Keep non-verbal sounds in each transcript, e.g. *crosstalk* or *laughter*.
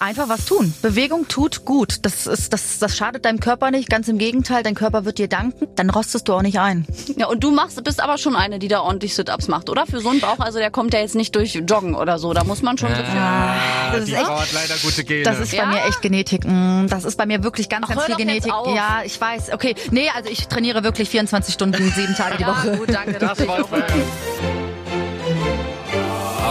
Einfach was tun. Bewegung tut gut. Das, ist, das, das schadet deinem Körper nicht. Ganz im Gegenteil, dein Körper wird dir danken. Dann rostest du auch nicht ein. Ja, und du machst, bist aber schon eine, die da ordentlich Sit-Ups macht, oder? Für so einen Bauch, also der kommt ja jetzt nicht durch Joggen oder so. Da muss man schon. Ah, das die ist echt- hat leider gute Gene. Das ist Ja? bei mir echt Genetik. Mm, Das ist bei mir wirklich ganz, Ach, ganz hör viel doch jetzt Genetik. auf. Ja, ich weiß. Okay, nee, also ich trainiere wirklich 24 Stunden, sieben Tage die Woche. gut, danke. das wir.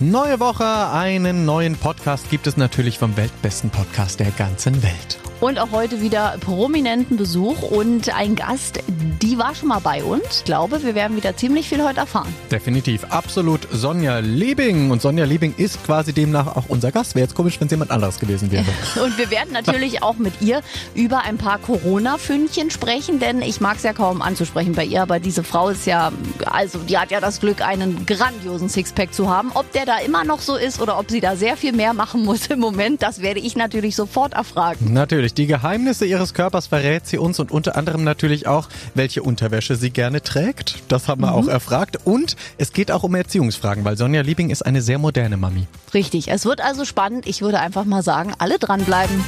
Neue Woche, einen neuen Podcast gibt es natürlich vom weltbesten Podcast der ganzen Welt. Und auch heute wieder prominenten Besuch und ein Gast, die war schon mal bei uns. Ich glaube, wir werden wieder ziemlich viel heute erfahren. Definitiv, absolut Sonja Liebing. Und Sonja Liebing ist quasi demnach auch unser Gast. Wäre jetzt komisch, wenn es jemand anderes gewesen wäre. *laughs* Und wir werden natürlich auch mit ihr über ein paar Corona-Fündchen sprechen, denn ich mag es ja kaum anzusprechen bei ihr, aber diese Frau ist ja, also die hat ja das Glück, einen grandiosen Sixpack zu haben. Ob der da immer noch so ist oder ob sie da sehr viel mehr machen *laughs* muss im Moment, das werde ich natürlich sofort erfragen. Natürlich, die Geheimnisse ihres Körpers verrät sie uns und unter anderem natürlich auch, welche Unterwäsche sie gerne trägt. Das haben wir auch erfragt. Und es geht auch um Erziehungsfragen, weil Sonja Liebing ist eine sehr moderne Mami. Richtig, es wird also spannend. Ich würde einfach mal sagen, alle dranbleiben.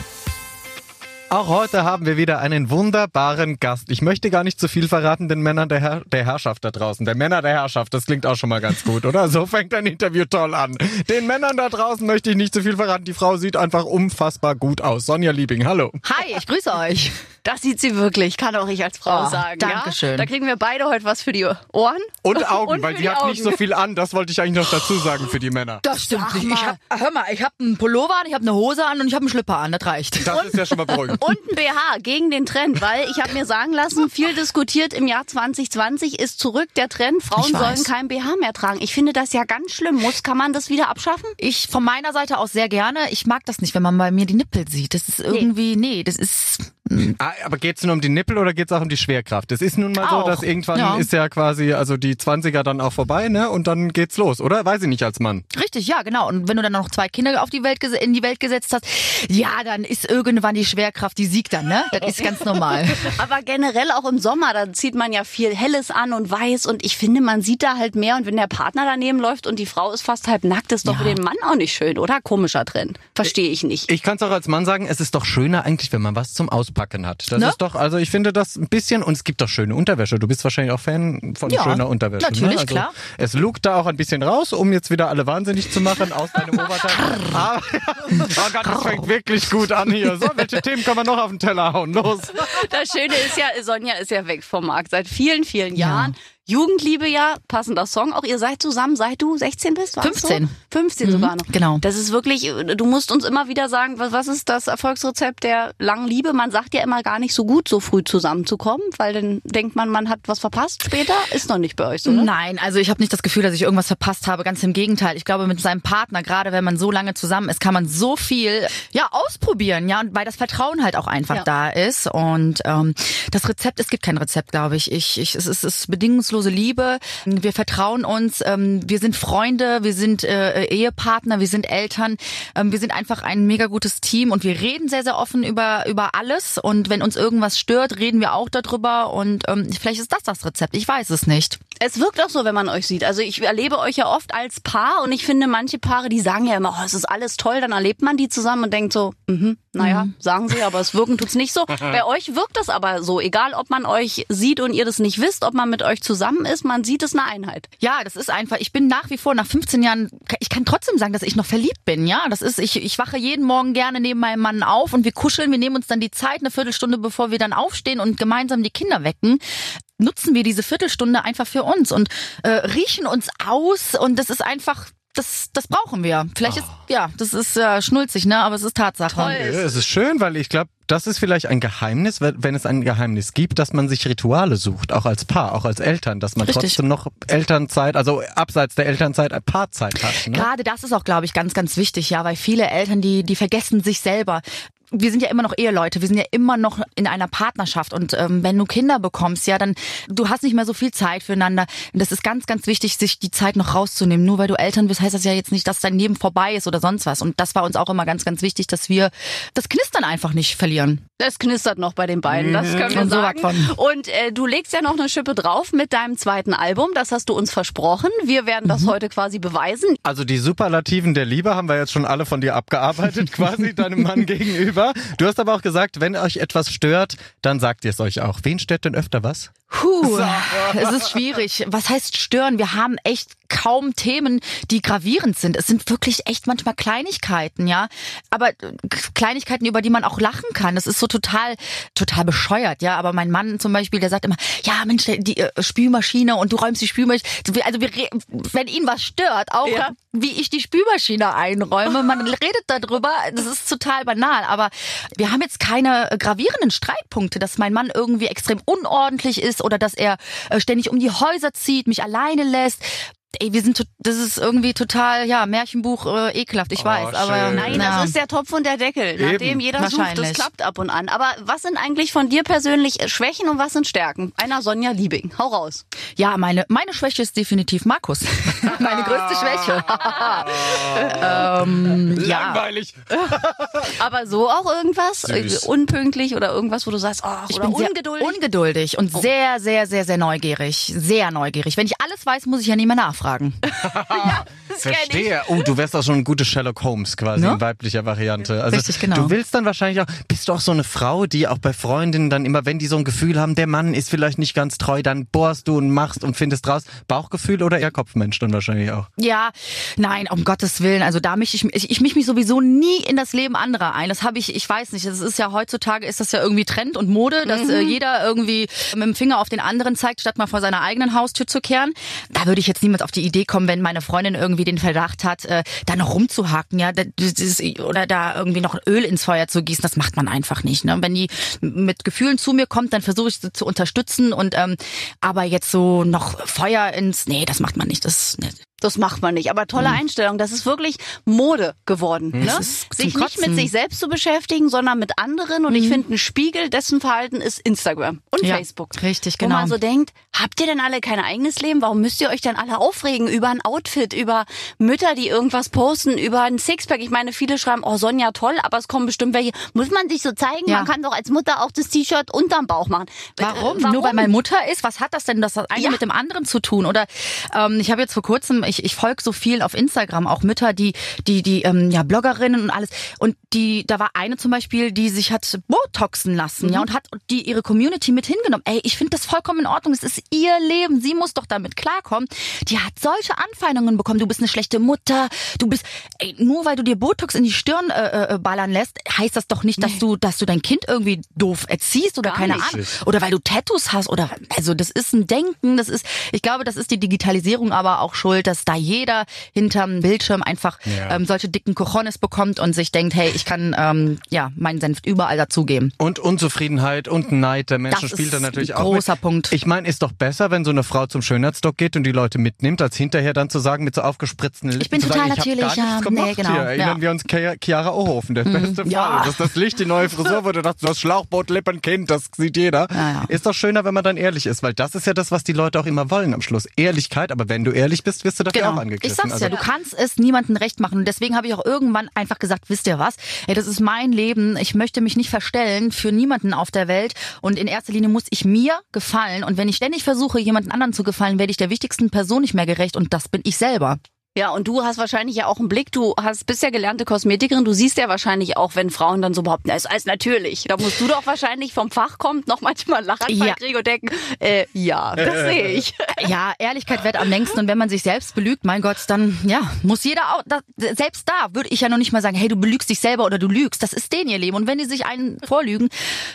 Auch heute haben wir wieder einen wunderbaren Gast. Ich möchte gar nicht zu viel verraten den Männern der, Herr der Herrschaft da draußen. Der Männer der Herrschaft, das klingt auch schon mal ganz gut, oder? So fängt ein Interview toll an. Den Männern da draußen möchte ich nicht zu viel verraten. Die Frau sieht einfach unfassbar gut aus. Sonja Liebing, hallo. Hi, ich grüße euch. Das sieht sie wirklich, kann auch ich als Frau Oh, sagen. Dankeschön. Ja? Da kriegen wir beide heute was für die Ohren. Und Augen, Und weil sie die hat nicht Augen. so viel an. Das wollte ich eigentlich noch dazu sagen für die Männer. Das stimmt Sag nicht. Ich mal. hab, hör mal, ich habe einen Pullover an, ich habe eine Hose an und ich habe einen Schlipper an. Das reicht. Das ist ja schon mal beruhigend. Und ein BH gegen den Trend, weil ich habe mir sagen lassen, viel diskutiert im Jahr 2020 ist zurück der Trend, Frauen sollen kein BH mehr tragen. Ich finde das ja ganz schlimm. Muss, kann man das wieder abschaffen? Ich von meiner Seite aus sehr gerne. Ich mag das nicht, wenn man bei mir die Nippel sieht. Das ist irgendwie, nee, das ist. Ah, aber geht's nur um die Nippel oder geht's auch um die Schwerkraft? Es ist nun mal so, Auch. dass irgendwann Ja. ist ja quasi, also die 20er dann auch vorbei, ne? Und dann geht's los, oder? Weiß ich nicht als Mann. Richtig, ja, genau. Und wenn du dann noch zwei Kinder auf die Welt in die Welt gesetzt hast, ja, dann ist irgendwann die Schwerkraft, die siegt dann, ne? Das ist ganz normal. *laughs* Aber generell auch im Sommer, da zieht man ja viel Helles an und Weiß und ich finde, man sieht da halt mehr und wenn der Partner daneben läuft und die Frau ist fast halb nackt, ist doch Ja. für den Mann auch nicht schön, oder? Komischer Trend. Verstehe ich nicht. Ich kann es auch als Mann sagen, es ist doch schöner eigentlich, wenn man was zum Auspacken hat. Das Ne? ist doch, also ich finde das ein bisschen, und es gibt doch schöne Unterwäsche. Du bist wahrscheinlich auch Fan von Ja, schöner Unterwäsche. natürlich, ne? also klar. Es lugt da auch ein bisschen raus, um jetzt wieder alle wahnsinnig zu machen aus deinem *laughs* Oberteil. Aber, oh Gott, das fängt wirklich gut an hier. So, welche Themen kann man noch auf den Teller hauen? Los. Das Schöne ist ja, Sonja ist ja weg vom Markt seit vielen, vielen Jahren. Jugendliebe ja, passender Song. Auch ihr seid zusammen, seit du 16 bist? war's 15. So? 15 sogar noch. genau. Das ist wirklich, du musst uns immer wieder sagen, was, was ist das Erfolgsrezept der langen Liebe? Man sagt ja immer gar nicht so gut, so früh zusammenzukommen, weil dann denkt man, man hat was verpasst später. Ist noch nicht bei euch so, ne? Nein, also ich habe nicht das Gefühl, dass ich irgendwas verpasst habe. Ganz im Gegenteil. Ich glaube, mit seinem Partner, gerade wenn man so lange zusammen ist, kann man so viel ja ausprobieren, ja, und weil das Vertrauen halt auch einfach Ja. da ist. Und ähm, das Rezept, es gibt kein Rezept, glaube ich. Ich, ich es ist, es ist bedingungslose Liebe. Wir vertrauen uns. Ähm, wir sind Freunde, wir sind äh, Ehepartner, wir sind Eltern. Ähm, wir sind einfach ein mega gutes Team und wir reden sehr, sehr offen über über alles. Und wenn uns irgendwas stört, reden wir auch darüber. Und ähm, vielleicht ist das das Rezept. Ich weiß es nicht. Es wirkt auch so, wenn man euch sieht. Also ich erlebe euch ja oft als Paar und ich finde, manche Paare, die sagen ja immer, oh, es ist alles toll, dann erlebt man die zusammen und denkt so, mhm, naja, sagen sie, aber es wirken tut's nicht so. *laughs* Bei euch wirkt das aber so, egal ob man euch sieht und ihr das nicht wisst, ob man mit euch zusammen ist, man sieht es eine Einheit. Ja, das ist einfach, ich bin nach wie vor, nach 15 Jahren, ich kann trotzdem sagen, dass ich noch verliebt bin, ja. Das ist, ich, ich wache jeden Morgen gerne neben meinem Mann auf und wir kuscheln, wir nehmen uns dann die Zeit, eine Viertelstunde, bevor wir dann aufstehen und gemeinsam die Kinder wecken. Nutzen wir diese Viertelstunde einfach für uns und äh, riechen uns aus und das ist einfach, das, das brauchen wir. Vielleicht ist, ja, das ist äh, schnulzig, ne, aber es ist Tatsache. Toll. Es ist schön, weil ich glaube, das ist vielleicht ein Geheimnis, wenn wenn es ein Geheimnis gibt, dass man sich Rituale sucht, auch als Paar, auch als Eltern, dass man Richtig. trotzdem noch Elternzeit, also abseits der Elternzeit, ein Paarzeit hat. Ne? Gerade das ist auch, glaube ich, ganz, ganz wichtig, ja, weil viele Eltern, die, die vergessen sich selber. Wir sind ja immer noch Eheleute, wir sind ja immer noch in einer Partnerschaft und ähm, wenn du Kinder bekommst, ja, dann du hast nicht mehr so viel Zeit füreinander. Und das ist ganz, ganz wichtig, sich die Zeit noch rauszunehmen. Nur weil du Eltern bist, heißt das ja jetzt nicht, dass dein Leben vorbei ist oder sonst was. Und das war uns auch immer ganz, ganz wichtig, dass wir das Knistern einfach nicht verlieren. Das knistert noch bei den beiden, das können wir Und so sagen. Und äh, du legst ja noch eine Schippe drauf mit deinem zweiten Album, das hast du uns versprochen. Wir werden das heute quasi beweisen. Also die Superlativen der Liebe haben wir jetzt schon alle von dir abgearbeitet, *laughs* quasi deinem Mann gegenüber. Du hast aber auch gesagt, wenn euch etwas stört, dann sagt ihr es euch auch. Wen stört denn öfter was? Puh, es ist schwierig. Was heißt stören? Wir haben echt kaum Themen, die gravierend sind. Es sind wirklich echt manchmal Kleinigkeiten, ja. Aber äh, Kleinigkeiten, über die man auch lachen kann. Das ist so total, total bescheuert, ja. Aber mein Mann zum Beispiel, der sagt immer, ja Mensch, die äh, Spülmaschine und du räumst die Spülmaschine. Also wenn ihn was stört, auch Ja. wie ich die Spülmaschine einräume. Man *laughs* redet darüber, das ist total banal. Aber wir haben jetzt keine äh, gravierenden Streitpunkte, dass mein Mann irgendwie extrem unordentlich ist oder dass er ständig um die Häuser zieht, mich alleine lässt. Ey, wir sind, das ist irgendwie total, ja, Märchenbuch äh, ekelhaft, ich Oh, weiß, aber schön. Nein, ja. das ist der Topf und der Deckel, nach Eben. dem jeder sucht. Das klappt ab und an. Aber was sind eigentlich von dir persönlich äh, Schwächen und was sind Stärken? Einer Sonja Liebing. Hau raus. Ja, meine, meine Schwäche ist definitiv Markus. *laughs* meine größte Schwäche. *laughs* ähm. Langweilig. *laughs* Aber so auch irgendwas? Süß. Äh, Unpünktlich oder irgendwas, wo du sagst, oh, Ich oder bin sehr ungeduldig? ungeduldig und sehr, sehr, sehr, sehr neugierig. Sehr neugierig. Wenn ich alles weiß, muss ich ja nicht mehr nachfragen. *laughs* das kenn ich. Verstehe. Oh, du wärst auch schon ein gute Sherlock Holmes quasi Ne? in weiblicher Variante. Also Richtig, genau. du willst dann wahrscheinlich auch, bist du auch so eine Frau, die auch bei Freundinnen dann immer, wenn die so ein Gefühl haben, der Mann ist vielleicht nicht ganz treu, dann bohrst du und machst und findest raus. Bauchgefühl oder eher Kopfmensch dann wahrscheinlich auch. Ja, nein, um Gottes Willen. Also da mische ich, ich, ich mische mich sowieso nie in das Leben anderer ein. Das habe ich, ich weiß nicht. Das ist ja heutzutage ist das ja irgendwie Trend und Mode, dass äh, jeder irgendwie mit dem Finger auf den anderen zeigt, statt mal vor seiner eigenen Haustür zu kehren. Da würde ich jetzt niemals auf die Idee kommen, wenn meine Freundin irgendwie den Verdacht hat, äh, da noch rumzuhaken, ja, das oder da irgendwie noch Öl ins Feuer zu gießen. Das macht man einfach nicht. Ne? Wenn die mit Gefühlen zu mir kommt, dann versuche ich sie zu unterstützen und ähm, aber jetzt so noch Feuer ins, nee, das macht man nicht. Das, nee. Das macht man nicht. Aber tolle Einstellung. Das ist wirklich Mode geworden. Ne? Ist zum Sich nicht mit Kotzen. sich selbst zu beschäftigen, sondern mit anderen. Und ich finde, ein Spiegel dessen Verhalten ist Instagram und Ja, Facebook. richtig, Wo genau. man so denkt, habt ihr denn alle kein eigenes Leben? Warum müsst ihr euch denn alle aufregen über ein Outfit, über Mütter, die irgendwas posten, über ein Sixpack? Ich meine, viele schreiben, oh Sonja, toll, aber es kommen bestimmt welche. Muss man sich so zeigen? Ja. Man kann doch als Mutter auch das T-Shirt unterm Bauch machen. Warum? Äh, Nur weil meine Mutter ist? Was hat das denn das eine Ja. mit dem anderen zu tun? Oder ähm, ich habe jetzt vor kurzem, ich, ich folge so viel auf Instagram, auch Mütter, die, die, die, ähm, ja, Bloggerinnen und alles. Und die, da war eine zum Beispiel, die sich hat Botoxen lassen, Mhm. ja, und hat die ihre Community mit hingenommen. Ey, ich finde das vollkommen in Ordnung. Es ist ihr Leben. Sie muss doch damit klarkommen. Die hat solche Anfeindungen bekommen. Du bist eine schlechte Mutter. Du bist, ey, nur weil du dir Botox in die Stirn äh, äh, ballern lässt, heißt das doch nicht, dass du, dass du dein Kind irgendwie doof erziehst oder Gar keine nicht. Ahnung. Oder weil du Tattoos hast oder also das ist ein Denken, das ist ich glaube, das ist die Digitalisierung aber auch schuld, dass da jeder hinterm Bildschirm einfach Ja. ähm, solche dicken Cojones bekommt und sich denkt, hey, ich kann ähm, ja meinen Senf überall dazugeben. Und Unzufriedenheit und Neid der Menschen Das spielt dann ist natürlich ein auch. großer mit. Punkt. Ich meine, ist doch besser, wenn so eine Frau zum Schönheitsdoc geht und die Leute mitnimmt, als hinterher dann zu sagen, mit so aufgespritzten Lippen Ich bin total sagen, ich natürlich, gar nichts gemacht nee, genau, hier. Erinnern ja. Mhm. wir uns Chiara Ohofen, der beste Fall. ja. Das ist das Licht, die neue Frisur, wo du dachtest, das Schlauchboot-Lippenkind, das sieht jeder. Ja, ja. Ist doch schöner, wenn man dann ehrlich ist, weil das ist ja das, was die Leute auch immer wollen am Schluss. Ehrlichkeit, aber wenn du ehrlich bist, wirst du dafür auch Genau. angegriffen. Ich sag's Also- ja, du kannst es niemandem recht machen. Und deswegen habe ich auch irgendwann einfach gesagt, wisst ihr was? Ey, das ist mein Leben. Ich möchte mich nicht verstellen für niemanden auf der Welt. Und in erster Linie muss ich mir gefallen. Und wenn ich ständig versuche, jemanden anderen zu gefallen, werde ich der wichtigsten Person nicht mehr gerecht. Und das bin ich selber. Ja, und du hast wahrscheinlich ja auch einen Blick, du hast bist ja gelernte Kosmetikerin, du siehst ja wahrscheinlich auch, wenn Frauen dann so behaupten, das ist alles natürlich. Da musst du doch wahrscheinlich vom Fach kommt noch manchmal Lachanfall Ja. kriegen und denken, äh, ja, das *laughs* sehe ich. Ja, Ehrlichkeit wird am längsten. Und wenn man sich selbst belügt, mein Gott, dann ja, muss jeder auch. Da, selbst da würde ich ja noch nicht mal sagen, hey, du belügst dich selber oder du lügst. Das ist denen ihr Leben. Und wenn die sich einen vorlügen,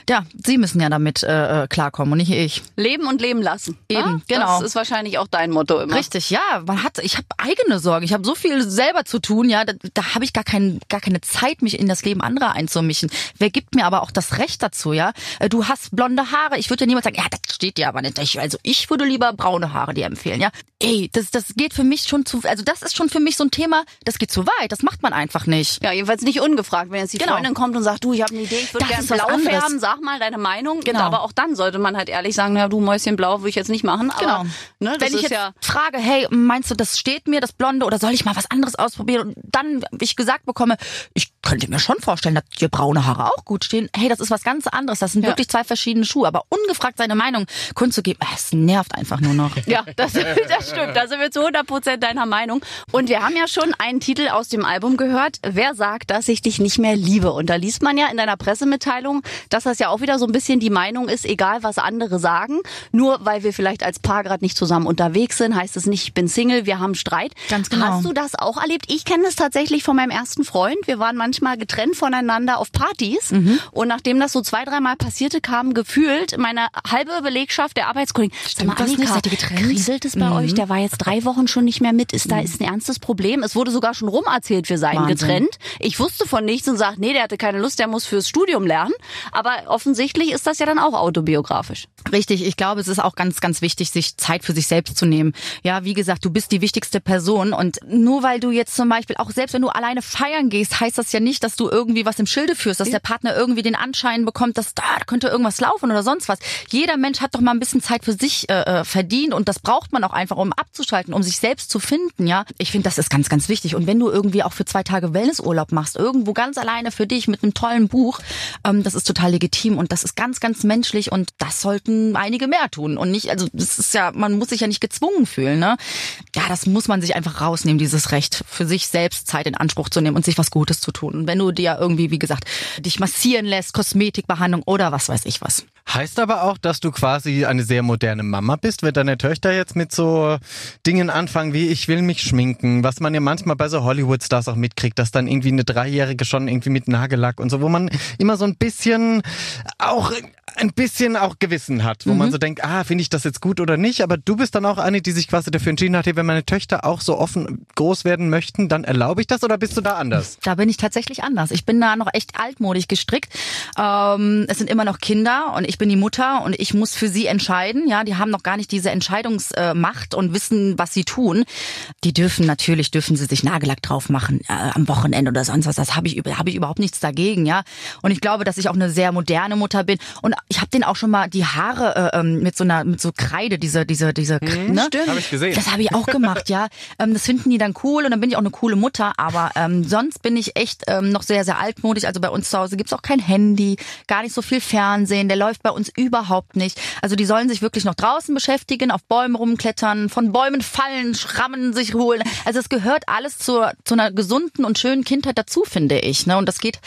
ja, sie müssen ja damit äh, äh, klarkommen und nicht ich. Leben und leben lassen. Eben, Ja? genau. Das ist wahrscheinlich auch dein Motto immer. Richtig, ja. Man hat, ich habe eigene Sorgen. Ich habe so viel selber zu tun, ja. Da, da habe ich gar, kein, gar keine Zeit, mich in das Leben anderer einzumischen. Wer gibt mir aber auch das Recht dazu, ja? Äh, Du hast blonde Haare. Ich würde ja niemals sagen, ja, das steht dir aber nicht. Ich, also ich würde lieber braune Haare dir empfehlen, ja. Ey, das, das geht für mich schon zu, also das ist schon für mich so ein Thema, das geht zu weit. Das macht man einfach nicht. Ja, jedenfalls nicht ungefragt. Wenn jetzt die Genau. Freundin kommt und sagt, du, ich habe eine Idee, ich würde gerne blau anderes. färben, sag mal deine Meinung. Genau. Und aber auch dann sollte man halt ehrlich sagen, na du Mäuschen blau würde ich jetzt nicht machen. Aber, Genau. Ne, Wenn ich jetzt ja frage, hey, meinst du, das steht mir, das Blonde, oder soll ich mal was anderes ausprobieren? Und dann ich gesagt bekomme, ich könnte mir schon vorstellen, dass dir braune Haare auch gut stehen. Hey, das ist was ganz anderes. Das sind Ja. wirklich zwei verschiedene Schuhe. Aber ungefragt seine Meinung kundzugeben, äh, es nervt einfach nur noch. *laughs* Ja, das, das stimmt. Da sind wir zu 100 Prozent deiner Meinung. Und wir haben ja schon einen Titel aus dem Album gehört. Wer sagt, dass ich dich nicht mehr liebe? Und da liest man ja in deiner Pressemitteilung, dass das ja auch wieder so ein bisschen die Meinung ist, egal was andere sagen. Nur weil wir vielleicht als Paar gerade nicht zusammen unterwegs sind, heißt es nicht, ich bin Single, wir haben Streit. Ganz genau. Hast du das auch erlebt? Ich kenne es tatsächlich von meinem ersten Freund. Wir waren manchmal getrennt voneinander auf Partys. Mhm. Und nachdem das so zwei, dreimal passierte, kam gefühlt meine halbe Belegschaft der Arbeitskollegen. Sag mal? Annika? Kriselt es bei Mhm. euch? Der war jetzt drei Wochen schon nicht mehr mit. Ist da ist ein ernstes Problem? Es wurde sogar schon rum erzählt, wir seien Wahnsinn. getrennt. Ich wusste von nichts und sagte, nee, der hatte keine Lust, der muss fürs Studium lernen. Aber offensichtlich ist das ja dann auch autobiografisch. Richtig, ich glaube, es ist auch ganz, ganz wichtig, sich Zeit für sich selbst zu nehmen. Ja, wie gesagt, du bist die wichtigste Person und nur weil du jetzt zum Beispiel, auch selbst wenn du alleine feiern gehst, heißt das ja nicht, dass du irgendwie was im Schilde führst, dass der Partner irgendwie den Anschein bekommt, dass da, da könnte irgendwas laufen oder sonst was. Jeder Mensch hat doch mal ein bisschen Zeit für sich äh, äh, verdient und das braucht man auch einfach, um abzuschalten, um sich selbst zu finden, ja. Ich finde, das ist ganz, ganz wichtig. Und wenn du irgendwie auch für zwei Tage Wellnessurlaub machst, irgendwo ganz alleine für dich mit einem tollen Buch, ähm, das ist total legitim und das ist ganz, ganz menschlich und das sollten einige mehr tun und nicht, also das ist ja, man muss sich ja nicht gezwungen fühlen, ne? Ja, das muss man sich einfach rausnehmen, dieses Recht, für sich selbst Zeit in Anspruch zu nehmen und sich was Gutes zu tun. Und wenn du dir irgendwie, wie gesagt, dich massieren lässt, Kosmetikbehandlung oder was weiß ich was. Heißt aber auch, dass du quasi eine sehr moderne Mama bist, wenn deine Töchter jetzt mit so Dingen anfangen wie ich will mich schminken, was man ja manchmal bei so Hollywood-Stars auch mitkriegt, dass dann irgendwie eine Dreijährige schon irgendwie mit Nagellack und so, wo man immer so ein bisschen auch ein bisschen auch Gewissen hat, wo man so denkt, ah, finde ich das jetzt gut oder nicht, aber du bist dann auch eine, die sich quasi dafür entschieden hat, hey, wenn meine Töchter auch so offen groß werden möchten, dann erlaube ich das oder bist du da anders? Da bin ich tatsächlich anders. Ich bin da noch echt altmodisch gestrickt. Ähm, es sind immer noch Kinder und ich bin die Mutter und ich muss für sie entscheiden. Ja, die haben noch gar nicht diese Entscheidungsmacht und wissen, was sie tun. Die dürfen natürlich dürfen sie sich Nagellack drauf machen äh, am Wochenende oder sonst was. Das habe ich habe ich überhaupt nichts dagegen. Ja, und ich glaube, dass ich auch eine sehr moderne Mutter bin und ich habe denen auch schon mal die Haare äh, ähm, mit so einer mit so Kreide diese diese diese ne? stimmt. Habe ich gesehen. Das habe ich auch gemacht, ja. Ähm, das finden die dann cool und dann bin ich auch eine coole Mutter. Aber ähm, sonst bin ich echt ähm, noch sehr, sehr altmodisch. Also bei uns zu Hause gibt's auch kein Handy, gar nicht so viel Fernsehen. Der läuft bei uns überhaupt nicht. Also die sollen sich wirklich noch draußen beschäftigen, auf Bäumen rumklettern, von Bäumen fallen, Schrammen sich holen. Also es gehört alles zur, zu einer gesunden und schönen Kindheit dazu, finde ich. Ne? Und das geht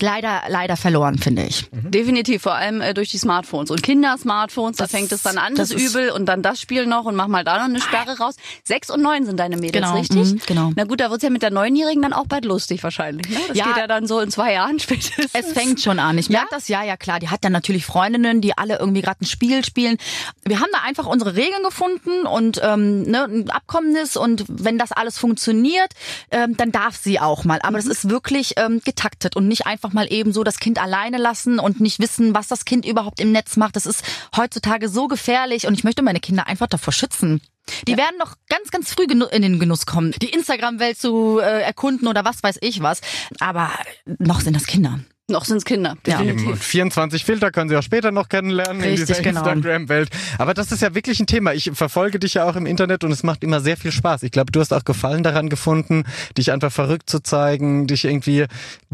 leider, leider verloren, finde ich. Definitiv, vor allem äh, durch die Smartphones. Und Kinder-Smartphones, da fängt es dann an, das das, Übel und dann das Spiel noch und mach mal da noch eine Sperre raus. Sechs und neun sind deine Mädels, Genau, richtig? mhm, genau. Na gut, da wird's ja mit der Neunjährigen dann auch bald lustig wahrscheinlich. Ne? Das Ja. geht ja dann so in zwei Jahren *laughs* spätestens. Es fängt schon an. Ich merke das, ja, ja klar. Die hat dann natürlich Freundinnen, die alle irgendwie gerade ein Spiel spielen. Wir haben da einfach unsere Regeln gefunden und ähm, ne, ein Abkommen ist und wenn das alles funktioniert, ähm, dann darf sie auch mal. Aber das ist wirklich ähm, getaktet und nicht einfach mal eben so das Kind alleine lassen und nicht wissen, was das Kind überhaupt im Netz macht. Das ist heutzutage so gefährlich und ich möchte meine Kinder einfach davor schützen. Die werden noch ganz, ganz früh genu- in den Genuss kommen, die Instagram-Welt zu äh, erkunden oder was weiß ich was. Aber noch sind das Kinder. Noch sind's Kinder, Ja. definitiv. Und 24 Filter können Sie auch später noch kennenlernen in Richtig, dieser genau. Instagram-Welt. Aber das ist ja wirklich ein Thema. Ich verfolge dich ja auch im Internet und es macht immer sehr viel Spaß. Ich glaube, du hast auch Gefallen daran gefunden, dich einfach verrückt zu zeigen, dich irgendwie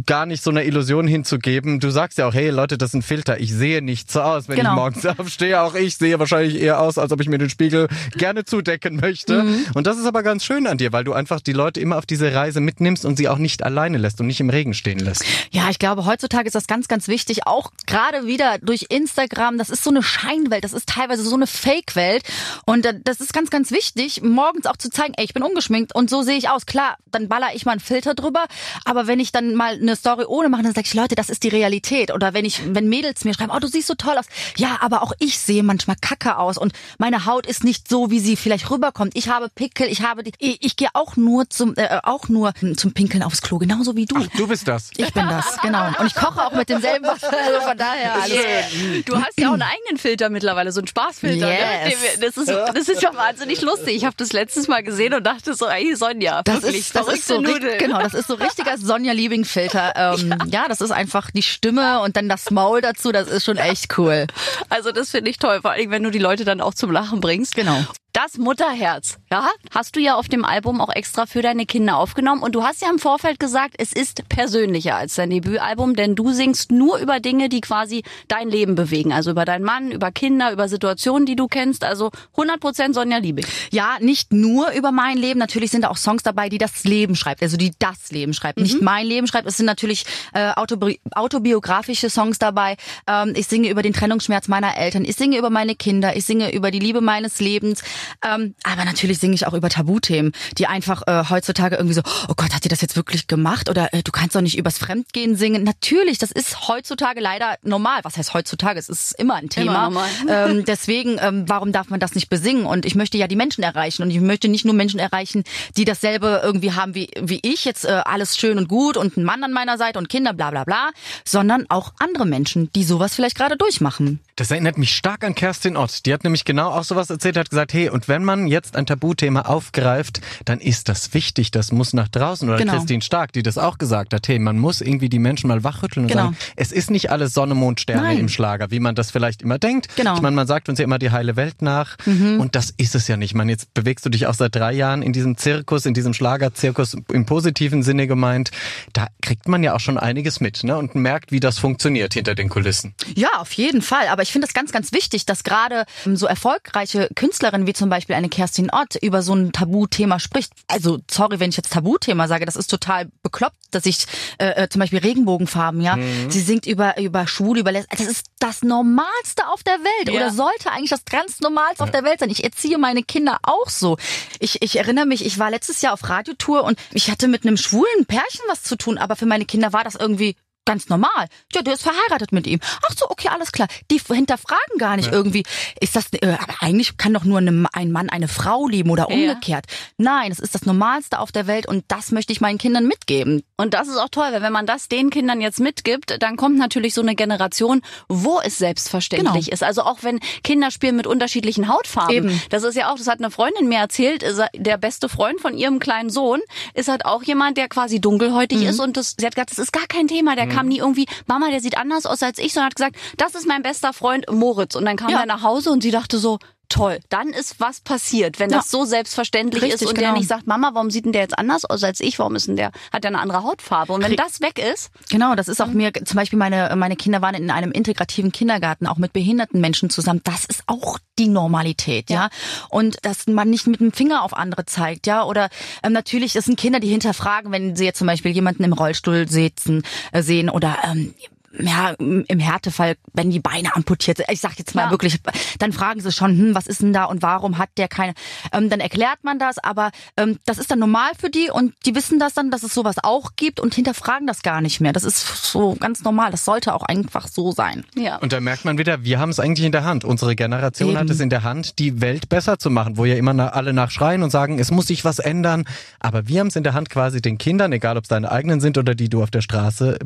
gar nicht so einer Illusion hinzugeben. Du sagst ja auch, hey Leute, das sind Filter. Ich sehe nicht so aus, wenn Genau. ich morgens *laughs* aufstehe. Auch ich sehe wahrscheinlich eher aus, als ob ich mir den Spiegel gerne zudecken möchte. Mhm. Und das ist aber ganz schön an dir, weil du einfach die Leute immer auf diese Reise mitnimmst und sie auch nicht alleine lässt und nicht im Regen stehen lässt. Ja, ich glaube, heutzutage ist das ganz, ganz wichtig. Auch gerade wieder durch Instagram. Das ist so eine Scheinwelt. Das ist teilweise so eine Fake-Welt. Und das ist ganz, ganz wichtig, morgens auch zu zeigen, ey, ich bin ungeschminkt und so sehe ich aus. Klar, dann baller ich mal einen Filter drüber. Aber wenn ich dann mal eine Story ohne mache, dann sage ich, Leute, das ist die Realität. Oder wenn ich, wenn Mädels mir schreiben, oh, du siehst so toll aus. Ja, aber auch ich sehe manchmal kacke aus und meine Haut ist nicht so, wie sie vielleicht rüberkommt. Ich habe Pickel, ich habe die, ich, ich gehe auch nur zum, äh, auch nur zum Pinkeln aufs Klo, genauso wie du. Du bist das. Ich bin das, genau. Und ich koche auch mit demselben Wasser. Also von *laughs* daher alles. Du hast ja auch einen eigenen Filter mittlerweile, so einen Spaßfilter. Yes. Ne? Den wir- Das, ist, das ist schon wahnsinnig lustig. Ich habe das letztes Mal gesehen und dachte so, ey Sonja, Das wirklich ist, das ist so Nudeln. genau, das ist so richtiger Sonja Liebing Filter. *laughs* Ähm, ja. das ist einfach die Stimme und dann das Maul dazu. Das ist schon echt cool. Also das finde ich toll, vor allem wenn du die Leute dann auch zum Lachen bringst. Genau. Das Mutterherz, ja, hast du ja auf dem Album auch extra für deine Kinder aufgenommen. Und du hast ja im Vorfeld gesagt, es ist persönlicher als dein Debütalbum, denn du singst nur über Dinge, die quasi dein Leben bewegen. Also über deinen Mann, über Kinder, über Situationen, die du kennst. Also 100% Sonja Liebig. Ja, nicht nur über mein Leben. Natürlich sind da auch Songs dabei, die das Leben schreibt, also die das Leben schreibt. Nicht mein Leben schreibt. Es sind natürlich äh, autobi autobiografische Songs dabei. Ähm, ich singe über den Trennungsschmerz meiner Eltern. Ich singe über meine Kinder. Ich singe über die Liebe meines Lebens. Ähm, aber natürlich singe ich auch über Tabuthemen, die einfach äh, heutzutage irgendwie so, oh Gott, hat die das jetzt wirklich gemacht? Oder äh, du kannst doch nicht übers Fremdgehen singen. Natürlich, das ist heutzutage leider normal. Was heißt heutzutage? Es ist immer ein Thema. normal. *laughs* Ähm, deswegen, ähm, warum darf man das nicht besingen? Und ich möchte ja die Menschen erreichen. Und ich möchte nicht nur Menschen erreichen, die dasselbe irgendwie haben wie, wie ich, jetzt äh, alles schön und gut und ein Mann an meiner Seite und Kinder, bla bla bla, sondern auch andere Menschen, die sowas vielleicht gerade durchmachen. Das erinnert mich stark an Kerstin Ott. Die hat nämlich genau auch sowas erzählt, hat gesagt, hey, und wenn man jetzt ein Tabuthema aufgreift, dann ist das wichtig, das muss nach draußen. Oder Genau. Christine Stark, die das auch gesagt hat, hey, man muss irgendwie die Menschen mal wachrütteln und Genau. sagen, es ist nicht alles Sonne, Mond, Sterne Nein. im Schlager, wie man das vielleicht immer denkt. Genau. Mhm. Ich meine, man sagt uns ja immer die heile Welt nach und das ist es ja nicht. Ich meine, jetzt bewegst du dich auch seit drei Jahren in diesem Zirkus, in diesem Schlagerzirkus im positiven Sinne gemeint. Da kriegt man ja auch schon einiges mit ne? und merkt, wie das funktioniert hinter den Kulissen. Ja, auf jeden Fall. Aber ich finde es ganz, ganz wichtig, dass gerade ähm, so erfolgreiche Künstlerinnen wie zum Beispiel eine Kerstin Ott über so ein Tabuthema spricht. Also, sorry, wenn ich jetzt Tabuthema sage, das ist total bekloppt, dass ich äh, äh, zum Beispiel Regenbogenfarben, ja. Sie singt über, über Schwule, über Les Das ist das Normalste auf der Welt. Ja. Oder sollte eigentlich das ganz Normalste auf der Welt sein. Ich erziehe meine Kinder auch so. Ich, ich erinnere mich, ich war letztes Jahr auf Radiotour und ich hatte mit einem schwulen Pärchen was zu tun, aber für meine Kinder war das irgendwie ganz normal. Ja, der ist verheiratet mit ihm. Ach so, okay, alles klar. Die hinterfragen gar nicht irgendwie, ist das, äh, aber eigentlich kann doch nur eine, ein Mann eine Frau lieben oder Ja. umgekehrt. Nein, es ist das Normalste auf der Welt und das möchte ich meinen Kindern mitgeben. Und das ist auch toll, weil wenn man das den Kindern jetzt mitgibt, dann kommt natürlich so eine Generation, wo es selbstverständlich Genau. ist. Also auch wenn Kinder spielen mit unterschiedlichen Hautfarben. Eben. Das ist ja auch, das hat eine Freundin mir erzählt, er- der beste Freund von ihrem kleinen Sohn ist halt auch jemand, der quasi dunkelhäutig Mhm. ist und das, sie hat gesagt, das ist gar kein Thema. Der kam nie irgendwie, Mama, der sieht anders aus als ich, sondern hat gesagt, das ist mein bester Freund Moritz. Und dann kam Ja. er nach Hause und sie dachte so, toll, dann ist was passiert, wenn Ja. das so selbstverständlich ist Richtig, und der genau. nicht sagt, Mama, warum sieht denn der jetzt anders aus als ich? Warum ist denn der, hat der eine andere Hautfarbe? Und wenn Krieg- das weg ist, Genau, das ist auch mir, zum Beispiel meine, meine Kinder waren in einem integrativen Kindergarten, auch mit behinderten Menschen zusammen. Das ist auch die Normalität, ja. Und dass man nicht mit dem Finger auf andere zeigt, ja. Oder ähm, natürlich, das sind Kinder, die hinterfragen, wenn sie jetzt zum Beispiel jemanden im Rollstuhl sitzen, äh, sehen oder ähm, ja, im Härtefall, wenn die Beine amputiert sind, ich sag jetzt mal Klar. wirklich, dann fragen sie schon, hm, was ist denn da und warum hat der keine, ähm, dann erklärt man das, aber ähm, das ist dann normal für die und die wissen das dann, dass es sowas auch gibt und hinterfragen das gar nicht mehr. Das ist so ganz normal, das sollte auch einfach so sein. ja. Und da merkt man wieder, wir haben es eigentlich in der Hand. Unsere Generation Eben. hat es in der Hand, die Welt besser zu machen, wo ja immer alle nachschreien und sagen, es muss sich was ändern. Aber wir haben es in der Hand, quasi den Kindern, egal ob es deine eigenen sind oder die du auf der Straße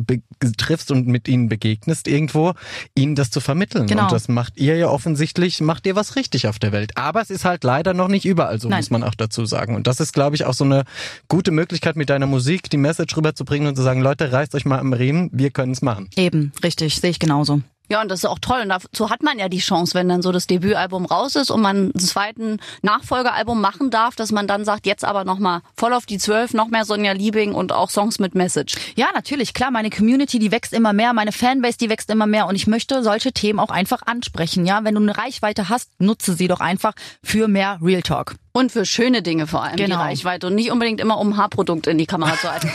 triffst und mit ihnen begegnest irgendwo, ihnen das zu vermitteln. Genau. Und das macht ihr ja offensichtlich, macht ihr was richtig auf der Welt. Aber es ist halt leider noch nicht überall so, Nein. muss man auch dazu sagen. Und das ist, glaube ich, auch so eine gute Möglichkeit, mit deiner Musik die Message rüberzubringen und zu sagen, Leute, reißt euch mal am Riemen, wir können es machen. Eben, richtig, sehe ich genauso. Ja, und das ist auch toll. Und dazu hat man ja die Chance, wenn dann so das Debütalbum raus ist und man einen zweiten Nachfolgealbum machen darf, dass man dann sagt, jetzt aber nochmal voll auf die Zwölf, noch mehr Sonja Liebing und auch Songs mit Message. Ja, natürlich, klar, meine Community, die wächst immer mehr, meine Fanbase, die wächst immer mehr und ich möchte solche Themen auch einfach ansprechen, ja. Wenn du eine Reichweite hast, nutze sie doch einfach für mehr Real Talk. Und für schöne Dinge vor allem, die Genau. Reichweite und nicht unbedingt immer um Haarprodukte in die Kamera zu halten.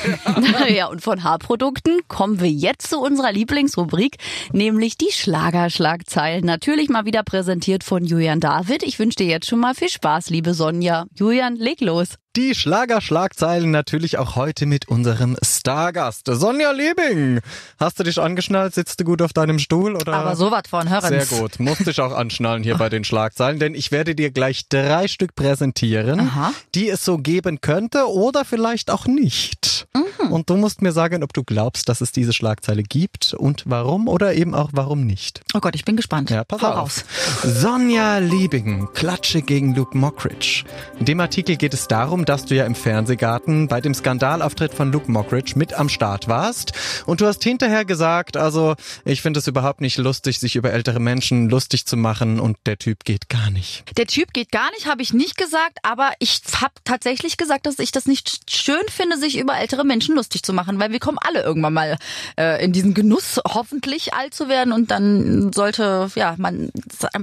*laughs* *laughs* ja, und von Haarprodukten kommen wir jetzt zu unserer Lieblingsrubrik, nämlich die Schlagerschlagzeilen. Natürlich mal wieder präsentiert von Julian David. Ich wünsche dir jetzt schon mal viel Spaß, liebe Sonja. Julian, leg los. Die Schlagerschlagzeilen natürlich auch heute mit unserem Stargast. Sonja Liebing. Hast du dich angeschnallt? Sitzt du gut auf deinem Stuhl? Oder? Aber so was von hören. Sehr gut. Musst dich auch anschnallen hier bei den Schlagzeilen, denn ich werde dir gleich drei Stück präsentieren, Aha. die es so geben könnte oder vielleicht auch nicht. Mhm. Und du musst mir sagen, ob du glaubst, dass es diese Schlagzeile gibt und warum oder eben auch warum nicht. Oh Gott, ich bin gespannt. Ja, pass Hau auf. raus. Sonja Liebing, Klatsche gegen Luke Mockridge. In dem Artikel geht es darum, darum, dass du ja im Fernsehgarten bei dem Skandalauftritt von Luke Mockridge mit am Start warst. Und du hast hinterher gesagt, also ich finde es überhaupt nicht lustig, sich über ältere Menschen lustig zu machen und der Typ geht gar nicht. Der Typ geht gar nicht, habe ich nicht gesagt, aber ich habe tatsächlich gesagt, dass ich das nicht schön finde, sich über ältere Menschen lustig zu machen, weil wir kommen alle irgendwann mal äh, in diesen Genuss, hoffentlich alt zu werden und dann sollte ja man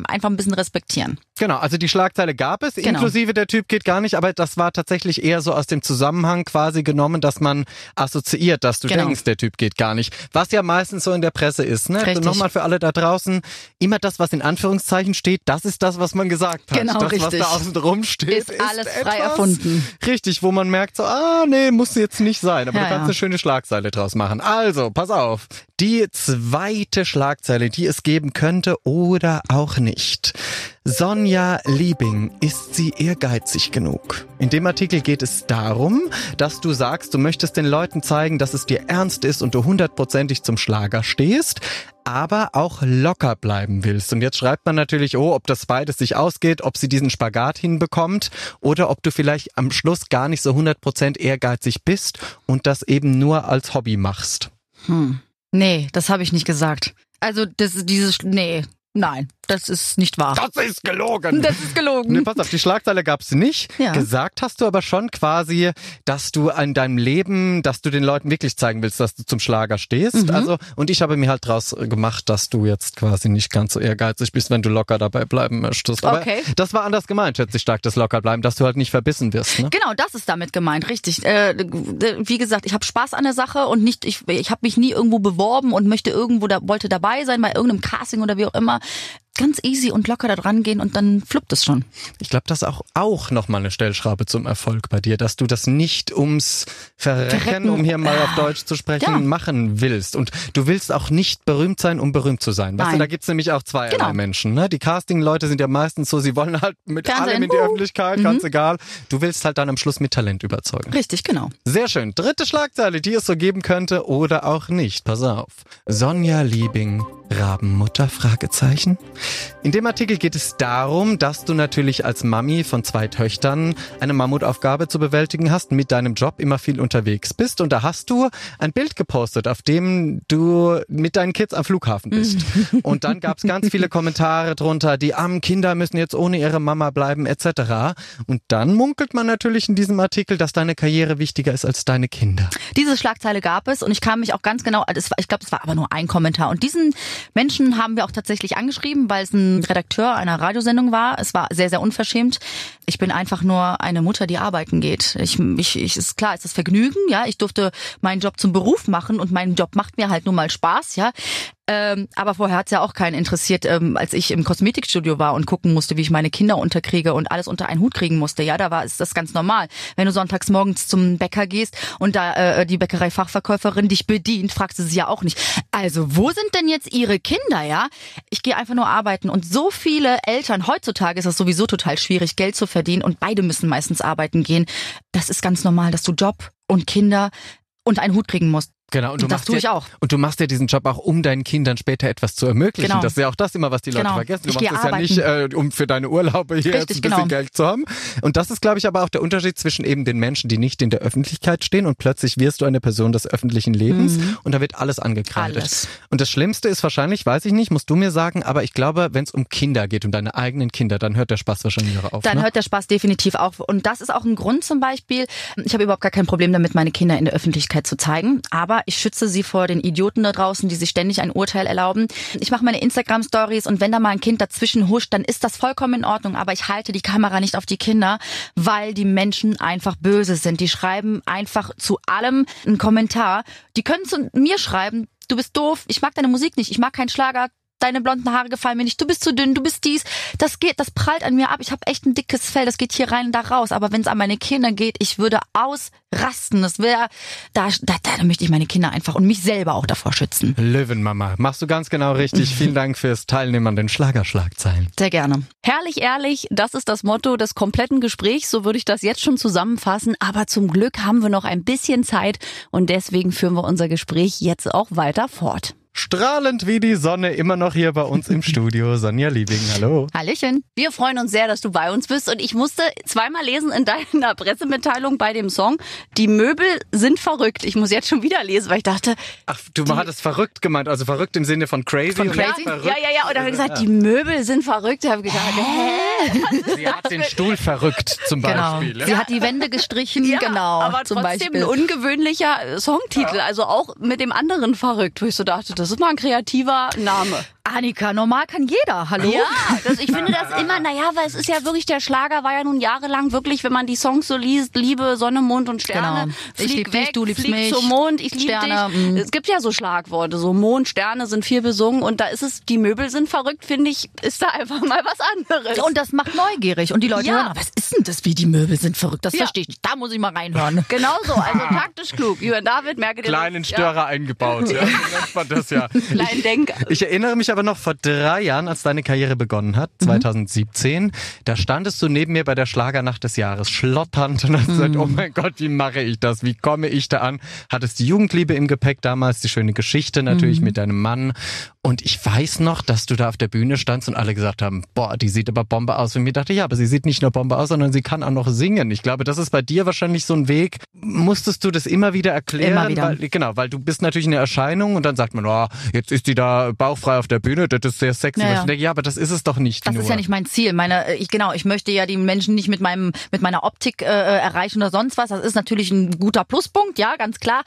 einfach ein bisschen respektieren. Genau, also die Schlagzeile gab es, Genau. inklusive der Typ geht gar nicht, aber das war tatsächlich eher so aus dem Zusammenhang quasi genommen, dass man assoziiert, dass du Genau. denkst, der Typ geht gar nicht. Was ja meistens so in der Presse ist. Ne? Richtig. Nochmal für alle da draußen, immer das, was in Anführungszeichen steht, das ist das, was man gesagt hat. Genau, das, was richtig. da außen drum steht, Ist alles frei erfunden. Richtig, wo man merkt so, ah nee, muss jetzt nicht sein, aber Ja, du kannst ja. eine schöne Schlagzeile draus machen. Also, pass auf, die zweite Schlagzeile, die es geben könnte oder auch nicht. Sonja Liebing, ist sie ehrgeizig genug? In dem Artikel geht es darum, dass du sagst, du möchtest den Leuten zeigen, dass es dir ernst ist und du hundertprozentig zum Schlager stehst, aber auch locker bleiben willst. Und jetzt schreibt man natürlich, oh, ob das beides sich ausgeht, ob sie diesen Spagat hinbekommt oder ob du vielleicht am Schluss gar nicht so 100% ehrgeizig bist und das eben nur als Hobby machst. Hm. Nee, das habe ich nicht gesagt. Also das dieses nee, nein, das ist nicht wahr. Das ist gelogen! Das ist gelogen. Ne, pass auf, die Schlagzeile gab's nicht. Ja. Gesagt hast du aber schon quasi, dass du an deinem Leben, dass du den Leuten wirklich zeigen willst, dass du zum Schlager stehst. Mhm. Also, und ich habe mir halt draus gemacht, dass du jetzt quasi nicht ganz so ehrgeizig bist, wenn du locker dabei bleiben möchtest. Aber Okay. das war anders gemeint, schätze ich stark, das locker bleiben, dass du halt nicht verbissen wirst. Ne? Genau, das ist damit gemeint, richtig. Äh, wie gesagt, ich habe Spaß an der Sache und nicht, ich, ich habe mich nie irgendwo beworben und möchte irgendwo da wollte dabei sein bei irgendeinem Casting oder wie auch immer. Ganz easy und locker da dran gehen und dann fluppt es schon. Ich glaube, das ist auch, auch nochmal eine Stellschraube zum Erfolg bei dir, dass du das nicht ums Verrecken, Verrecken. um hier mal auf Deutsch zu sprechen, Ja. machen willst. Und du willst auch nicht berühmt sein, um berühmt zu sein. Weißt du, Nein. da gibt's nämlich auch zwei Genau. Menschen. Ne? Die Casting-Leute sind ja meistens so, sie wollen halt mit Fernsehen. allem in die Uh. Öffentlichkeit, ganz egal. Du willst halt dann am Schluss mit Talent überzeugen. Richtig, genau. Sehr schön. Dritte Schlagzeile, die es so geben könnte oder auch nicht. Pass auf. Sonja Liebing, Rabenmutter? Fragezeichen. In dem Artikel geht es darum, dass du natürlich als Mami von zwei Töchtern eine Mammutaufgabe zu bewältigen hast, mit deinem Job immer viel unterwegs bist. Und da hast du ein Bild gepostet, auf dem du mit deinen Kids am Flughafen bist. *laughs* Und dann gab es ganz viele Kommentare drunter, die armen Kinder müssen jetzt ohne ihre Mama bleiben, etc. Und dann munkelt man natürlich in diesem Artikel, dass deine Karriere wichtiger ist als deine Kinder. Diese Schlagzeile gab es und ich kam mich auch ganz genau, war, ich glaube, es war aber nur ein Kommentar. Und diesen Menschen haben wir auch tatsächlich angeschrieben, weil es ein Redakteur einer Radiosendung war. Es war sehr, sehr unverschämt. Ich bin einfach nur eine Mutter, die arbeiten geht. Ich, ich, ich ist klar, ist das Vergnügen, ja. Ich durfte meinen Job zum Beruf machen und mein Job macht mir halt nur mal Spaß, ja. Ähm, aber vorher hat's ja auch keinen interessiert, ähm, als ich im Kosmetikstudio war und gucken musste, wie ich meine Kinder unterkriege und alles unter einen Hut kriegen musste. Ja, da war ist das ganz normal. Wenn du sonntags morgens zum Bäcker gehst und da äh, die Bäckerei-Fachverkäuferin dich bedient, fragst du sie ja auch nicht. Also wo sind denn jetzt ihre Kinder, ja? Ich gehe einfach nur arbeiten und so viele Eltern, heutzutage ist es sowieso total schwierig, Geld zu verdienen und beide müssen meistens arbeiten gehen. Das ist ganz normal, dass du Job und Kinder unter einen Hut kriegen musst. Genau, und du Das machst tue ja, ich auch. Und du machst ja diesen Job auch, um deinen Kindern später etwas zu ermöglichen. Genau. Das ist ja auch das immer, was die Leute Genau. vergessen. Du Ich machst es ja nicht, äh, um für deine Urlaube hier jetzt Richtig, ein bisschen genau. Geld zu haben. Und das ist, glaube ich, aber auch der Unterschied zwischen eben den Menschen, die nicht in der Öffentlichkeit stehen und plötzlich wirst du eine Person des öffentlichen Lebens und da wird alles angekreidet. Mhm. Alles. Und das Schlimmste ist wahrscheinlich, weiß ich nicht, musst du mir sagen, aber ich glaube, wenn es um Kinder geht, um deine eigenen Kinder, dann hört der Spaß wahrscheinlich auch auf. Dann ne? hört der Spaß definitiv auf. Und das ist auch ein Grund zum Beispiel. Ich habe überhaupt gar kein Problem damit, meine Kinder in der Öffentlichkeit zu zeigen. Aber ich schütze sie vor den Idioten da draußen, die sich ständig ein Urteil erlauben. Ich mache meine Instagram-Stories und wenn da mal ein Kind dazwischen huscht, dann ist das vollkommen in Ordnung. Aber ich halte die Kamera nicht auf die Kinder, weil die Menschen einfach böse sind. Die schreiben einfach zu allem einen Kommentar. Die können zu mir schreiben, du bist doof, ich mag deine Musik nicht, ich mag keinen Schlager, deine blonden Haare gefallen mir nicht, du bist zu dünn, du bist dies. Das geht, das prallt an mir ab. Ich habe echt ein dickes Fell, das geht hier rein und da raus. Aber wenn es an meine Kinder geht, ich würde ausrasten. Das wäre, da, da, da möchte ich meine Kinder einfach und mich selber auch davor schützen. Löwenmama, machst du ganz genau richtig. *laughs* Vielen Dank fürs Teilnehmen an den Schlagerschlagzeilen. Sehr gerne. Herrlich ehrlich, das ist das Motto des kompletten Gesprächs, so würde ich das jetzt schon zusammenfassen. Aber zum Glück haben wir noch ein bisschen Zeit und deswegen führen wir unser Gespräch jetzt auch weiter fort. Strahlend wie die Sonne, immer noch hier bei uns im Studio. *laughs* Sonja Liebing, hallo. Hallöchen. Wir freuen uns sehr, dass du bei uns bist. Und ich musste zweimal lesen in deiner *laughs* Pressemitteilung bei dem Song, die Möbel sind verrückt. Ich muss jetzt schon wieder lesen, weil ich dachte, Ach, du hattest verrückt gemeint, also verrückt im Sinne von crazy. Von crazy? ja, ja, ja. Und dann habe ich gesagt, die Möbel sind verrückt. Da habe ich gedacht, hä? Sie hat den Stuhl verrückt zum Genau. Beispiel. Sie hat die Wände gestrichen, *laughs* Ja, genau. aber zum trotzdem Beispiel. ein ungewöhnlicher Songtitel. Also auch mit dem anderen verrückt, wo ich so dachte, das ist mal ein kreativer Name. Annika, normal kann jeder. Hallo? Ja, das, ich finde das immer, naja, weil es ist ja wirklich, der Schlager war ja nun jahrelang wirklich, wenn man die Songs so liest, Liebe, Sonne, Mond und Sterne, Genau. Ich flieg lieb dich, weg, du liebst mich, zum Mond, ich liebe dich. mm. Es gibt ja so Schlagworte, so Mond, Sterne sind viel besungen und da ist es, die Möbel sind verrückt, finde ich, ist da einfach mal was anderes. Und das macht neugierig. Und die Leute Ja. hören, was ist denn das, wie die Möbel sind verrückt? Das Ja. verstehe ich nicht. Da muss ich mal reinhören. *laughs* Genau so, also taktisch klug. Jürgen David, merke dir Kleinen das. Störer eingebaut. Ja, *laughs* nennt man das ja. Ja, kleinen Denker. Ich erinnere mich aber noch vor drei Jahren, als deine Karriere begonnen hat, 2017, da standest du neben mir bei der Schlagernacht des Jahres, schlotternd und hast gesagt, oh mein Gott, wie mache ich das? Wie komme ich da an? Hattest die Jugendliebe im Gepäck damals, die schöne Geschichte natürlich mit deinem Mann. Und ich weiß noch, dass du da auf der Bühne standst und alle gesagt haben, boah, die sieht aber Bombe aus. Und mir dachte, ja, aber sie sieht nicht nur Bombe aus, sondern sie kann auch noch singen. Ich glaube, das ist bei dir wahrscheinlich so ein Weg. Musstest du das immer wieder erklären? Immer wieder. Weil, genau, weil du bist natürlich eine Erscheinung und dann sagt man, oh, jetzt ist die da bauchfrei auf der Bühne, das ist sehr sexy. Ja, Und ja. ich denke, ja, aber das ist es doch nicht Das nur. ist ja nicht mein Ziel. Meine, ich, genau, ich möchte ja die Menschen nicht mit meinem, mit meiner Optik äh, erreichen oder sonst was. Das ist natürlich ein guter Pluspunkt, ja, ganz klar.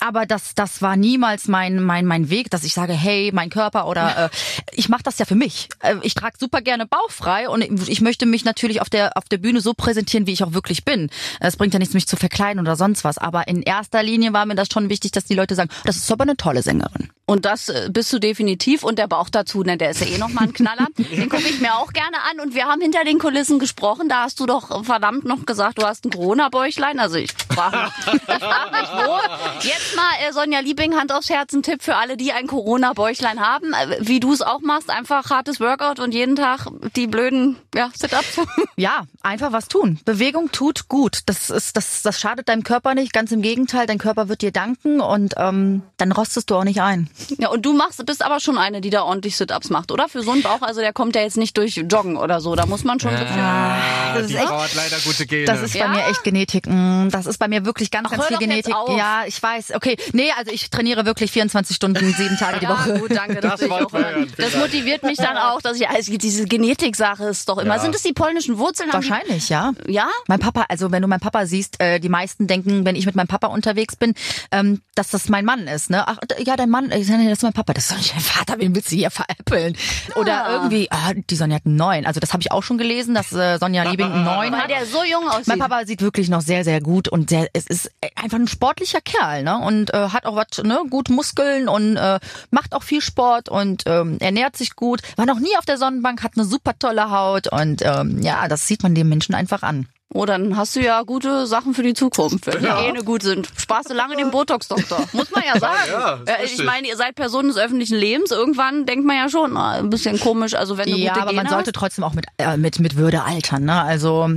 Aber das, das war niemals mein, mein, mein Weg, dass ich sage, hey, mein Körper oder äh, ich mache das ja für mich. Äh, ich trage super gerne bauchfrei und ich möchte mich natürlich auf der, auf der Bühne so präsentieren, wie ich auch wirklich bin. Es bringt ja nichts, mich zu verkleiden oder sonst was. Aber in erster Linie war mir das schon wichtig, dass die Leute sagen, das ist aber eine tolle Sängerin. Und das äh, bist du definitiv. Und der Bauch dazu, ne, der ist ja eh nochmal ein Knaller. *laughs* Den gucke ich mir auch gerne an. Und wir haben hinter den Kulissen gesprochen. Da hast du doch verdammt noch gesagt, du hast ein Corona-Bäuchlein. Also ich frage mich, *laughs* ich frag mich wo. Jetzt mal äh, Sonja Liebing, Hand aufs Herz, ein Tipp für alle, die ein Corona-Bäuchlein haben. Äh, wie du es auch machst, einfach hartes Workout und jeden Tag die blöden ja, Sit-Ups. *laughs* Ja, einfach was tun. Bewegung tut gut. Das ist, das, das schadet deinem Körper nicht. Ganz im Gegenteil, dein Körper wird dir danken und ähm, dann rostest du auch nicht ein. Ja, und du machst, bist aber schon eine, die da ordentlich Sit-Ups macht, oder? Für so einen Bauch, also der kommt ja jetzt nicht durch Joggen oder so. Da muss man schon bisschen... Ah, Das die ist echt- leider gute Gene. Das ist bei Ja? mir echt Genetik. Mm, Das ist bei mir wirklich ganz, Ach, ganz hör viel doch jetzt Genetik. auf. Ja, ich weiß. Okay, nee, also ich trainiere wirklich 24 Stunden, sieben Tage die Woche. Ja, gut, danke. Das, Das hören. das motiviert mich dann auch, dass ich, also diese Genetik-Sache ist doch immer. Ja. Sind es die polnischen Wurzeln? Wahrscheinlich, ja. Ja? Mein Papa, also wenn du meinen Papa siehst, äh, die meisten denken, wenn ich mit meinem Papa unterwegs bin, ähm, dass das mein Mann ist. Ne? Ach, ja, dein Mann, ich nee, das ist mein Papa, das ist doch nicht dein Vater, wen willst du hier veräppeln? Oder Ah. irgendwie, ah, die Sonja hat einen neun. Also das habe ich auch schon gelesen, dass äh, Sonja Liebing einen neun Weil hat. der so jung aussieht. Mein Papa sieht wirklich noch sehr, sehr gut und sehr, es ist einfach ein sportlicher Kerl, ne? Und äh, hat auch was, ne, gut Muskeln und äh, macht auch viel Sport und ähm, ernährt sich gut. War noch nie auf der Sonnenbank, hat eine super tolle Haut und ähm, ja, das sieht man dem Menschen einfach an. Oh, dann hast du ja gute Sachen für die Zukunft, wenn Ja. die Gene gut sind. Sparst du lange den Botox-Doktor. Muss man ja sagen. Ja, Äh, ich richtig. meine, ihr seid Personen des öffentlichen Lebens. Irgendwann denkt man ja schon, na, ein bisschen komisch, also wenn du Ja, gute aber Gene man sollte trotzdem auch mit, äh, mit, mit Würde altern. Ne? Also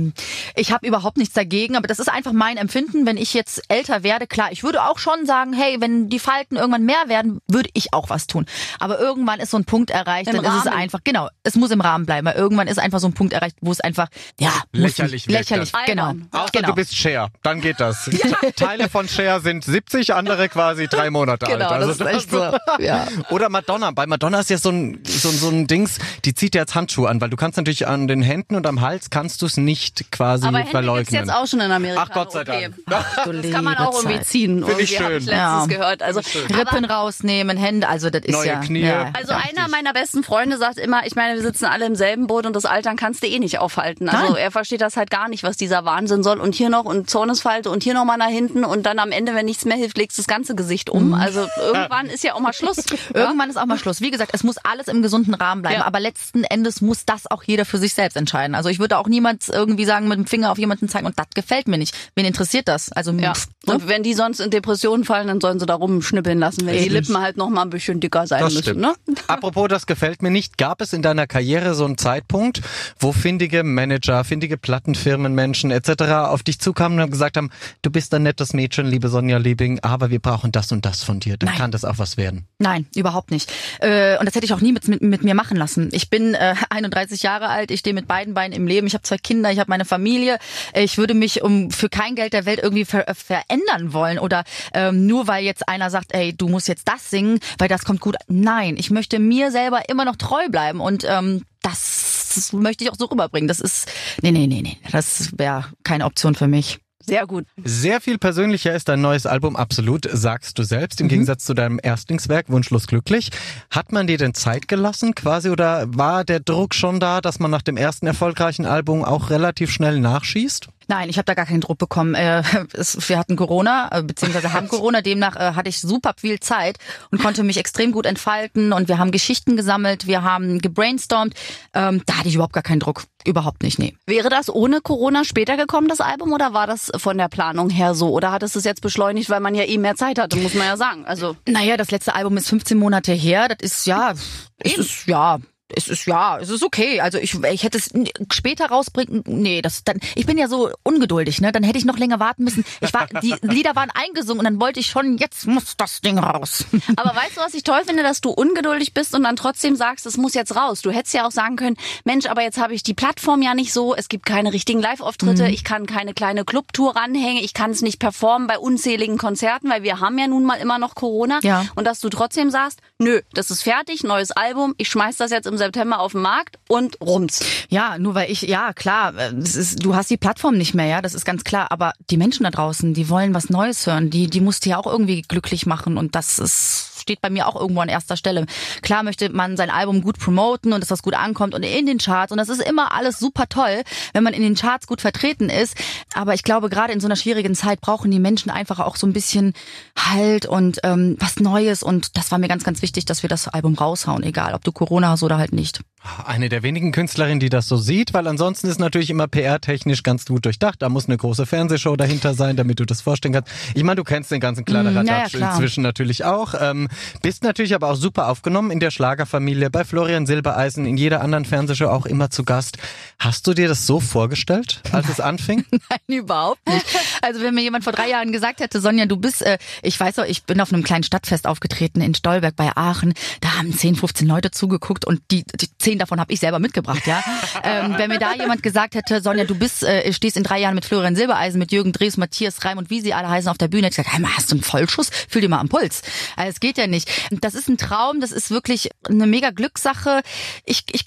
ich habe überhaupt nichts dagegen, aber das ist einfach mein Empfinden. Wenn ich jetzt älter werde, klar, ich würde auch schon sagen, hey, wenn die Falten irgendwann mehr werden, würde ich auch was tun. Aber irgendwann ist so ein Punkt erreicht, Im dann ist es Rahmen. einfach, genau, es muss im Rahmen bleiben. Weil irgendwann ist einfach so ein Punkt erreicht, wo es einfach, ja, muss Lächerlich nicht, genau. Albern. Außer genau. du bist Cher, dann geht das. *laughs* Teile von Cher sind 70, andere quasi drei Monate Genau, alt. das ist echt so. Ja. *laughs* Oder Madonna. Bei Madonna ist ja so ein, so, ein- so ein Dings, die zieht ja jetzt Handschuhe an, weil du kannst natürlich an den Händen und am Hals kannst du es nicht quasi Aber verleugnen. jetzt auch schon in Amerika. Ach Gott sei okay. Dank. Ach, du Das kann man auch irgendwie ziehen. Find ich schön. Ja. gehört. Also, Rippen rausnehmen, Hände, also das ist Neue ja. Knie. Ja. Also Richtig. einer meiner besten Freunde sagt immer, ich meine, wir sitzen alle im selben Boot und das Altern kannst du eh nicht aufhalten. Also Nein. er versteht das halt gar nicht, was dieser Wahnsinn soll. Und hier noch und Zornesfalte und hier noch mal nach hinten und dann am Ende, wenn nichts mehr hilft, legst du das ganze Gesicht um. Mhm. Also *laughs* irgendwann ist ja auch mal Schluss. *laughs* Irgendwann ist auch mal Schluss. Wie gesagt, es muss alles im gesunden Rahmen bleiben. Ja. Aber letzten Endes muss das auch jeder für sich selbst entscheiden. Also ich würde auch niemals irgendwie sagen, mit dem Finger auf jemanden zeigen und das gefällt mir nicht. Wen interessiert das? Also Ja. pff, ne? Und wenn die sonst in Depressionen fallen, dann sollen sie da rumschnippeln lassen, wenn die Richtig. Lippen halt noch mal ein bisschen dicker sein Das müssen. Ne? *laughs* Apropos, das gefällt mir nicht. Gab es in deiner Karriere so einen Zeitpunkt, wo findige Manager, findige Plattenfirmen, Menschen etc. auf dich zukamen und gesagt haben, du bist ein nettes Mädchen, liebe Sonja Liebing, aber wir brauchen das und das von dir. Dann Nein. kann das auch was werden. Nein, überhaupt nicht. Äh, und das hätte ich auch nie mit, mit, mit mir machen lassen. Ich bin äh, 31 Jahre alt, ich stehe mit beiden Beinen im Leben, ich habe zwei Kinder, ich habe meine Familie. Ich würde mich um für kein Geld der Welt irgendwie ver äh, verändern wollen oder ähm, nur weil jetzt einer sagt, ey, du musst jetzt das singen, weil das kommt gut. Nein, ich möchte mir selber immer noch treu bleiben und ähm, das möchte ich auch so rüberbringen. Das ist, nee, nee, nee, nee, das wäre keine Option für mich. Sehr gut. Sehr viel persönlicher ist dein neues Album absolut, sagst du selbst, im Gegensatz zu deinem Erstlingswerk Wunschlos glücklich. Hat man dir denn Zeit gelassen quasi oder war der Druck schon da, dass man nach dem ersten erfolgreichen Album auch relativ schnell nachschießt? Nein, ich habe da gar keinen Druck bekommen. Äh, *laughs* es, wir hatten Corona, äh, beziehungsweise haben *laughs* Corona. Demnach äh, hatte ich super viel Zeit und konnte mich extrem gut entfalten. Und wir haben Geschichten gesammelt, wir haben gebrainstormt. Ähm, da hatte ich überhaupt gar keinen Druck. Überhaupt nicht, nee. Wäre das ohne Corona später gekommen, das Album, oder war das von der Planung her so? Oder hat es es jetzt beschleunigt, weil man ja eh mehr Zeit hatte, muss man ja sagen. Also Naja, das letzte Album ist 15 Monate her. Das ist ja, es ist ja. Es ist ja, es ist okay. Also ich, ich hätte es später rausbringen. Nee, das dann. Ich bin ja so ungeduldig, ne? Dann hätte ich noch länger warten müssen. Ich war, die *laughs* Lieder waren eingesungen und dann wollte ich schon. Jetzt muss das Ding raus. *laughs* Aber weißt du, was ich toll finde, dass du ungeduldig bist und dann trotzdem sagst, es muss jetzt raus. Du hättest ja auch sagen können, Mensch, aber jetzt habe ich die Plattform ja nicht so, es gibt keine richtigen Live-Auftritte, ich kann keine kleine Clubtour ranhängen, ich kann es nicht performen bei unzähligen Konzerten, weil wir haben ja nun mal immer noch Corona. Ja. Und dass du trotzdem sagst, nö, das ist fertig, neues Album, ich schmeiß das jetzt im September auf den Markt und rums. Ja, nur weil ich, ja klar, äh, ist, du hast die Plattform nicht mehr, ja, das ist ganz klar. Aber die Menschen da draußen, die wollen was Neues hören, die, die musst du ja auch irgendwie glücklich machen und das ist steht bei mir auch irgendwo an erster Stelle. Klar möchte man sein Album gut promoten und dass das gut ankommt und in den Charts und das ist immer alles super toll, wenn man in den Charts gut vertreten ist. Aber ich glaube, gerade in so einer schwierigen Zeit brauchen die Menschen einfach auch so ein bisschen Halt und ähm, was Neues und das war mir ganz, ganz wichtig, dass wir das Album raushauen, egal ob du Corona hast oder halt nicht. Eine der wenigen Künstlerinnen, die das so sieht, weil ansonsten ist natürlich immer PR-technisch ganz gut durchdacht. Da muss eine große Fernsehshow dahinter sein, damit du das vorstellen kannst. Ich meine, du kennst den ganzen Kladderadatsch Mm, ja, ja, klar. inzwischen natürlich auch. Ähm, bist natürlich aber auch super aufgenommen in der Schlagerfamilie, bei Florian Silbereisen, in jeder anderen Fernsehshow auch immer zu Gast. Hast du dir das so vorgestellt, als es anfing? *laughs* Nein, überhaupt nicht. Also wenn mir jemand vor drei Jahren gesagt hätte, Sonja, du bist, äh, ich weiß auch, ich bin auf einem kleinen Stadtfest aufgetreten in Stolberg bei Aachen. Da haben 10, 15 Leute zugeguckt und die, die 10 davon habe ich selber mitgebracht, ja. *laughs* ähm, wenn mir da jemand gesagt hätte, Sonja, du bist, äh, stehst in drei Jahren mit Florian Silbereisen, mit Jürgen Drees, Matthias Reim und wie sie alle heißen auf der Bühne, hätte ich gesagt, hey, hast du einen Vollschuss? Fühl dir mal am Puls. Also es geht ja nicht. Das ist ein Traum, das ist wirklich eine mega Glückssache. Ich, ich,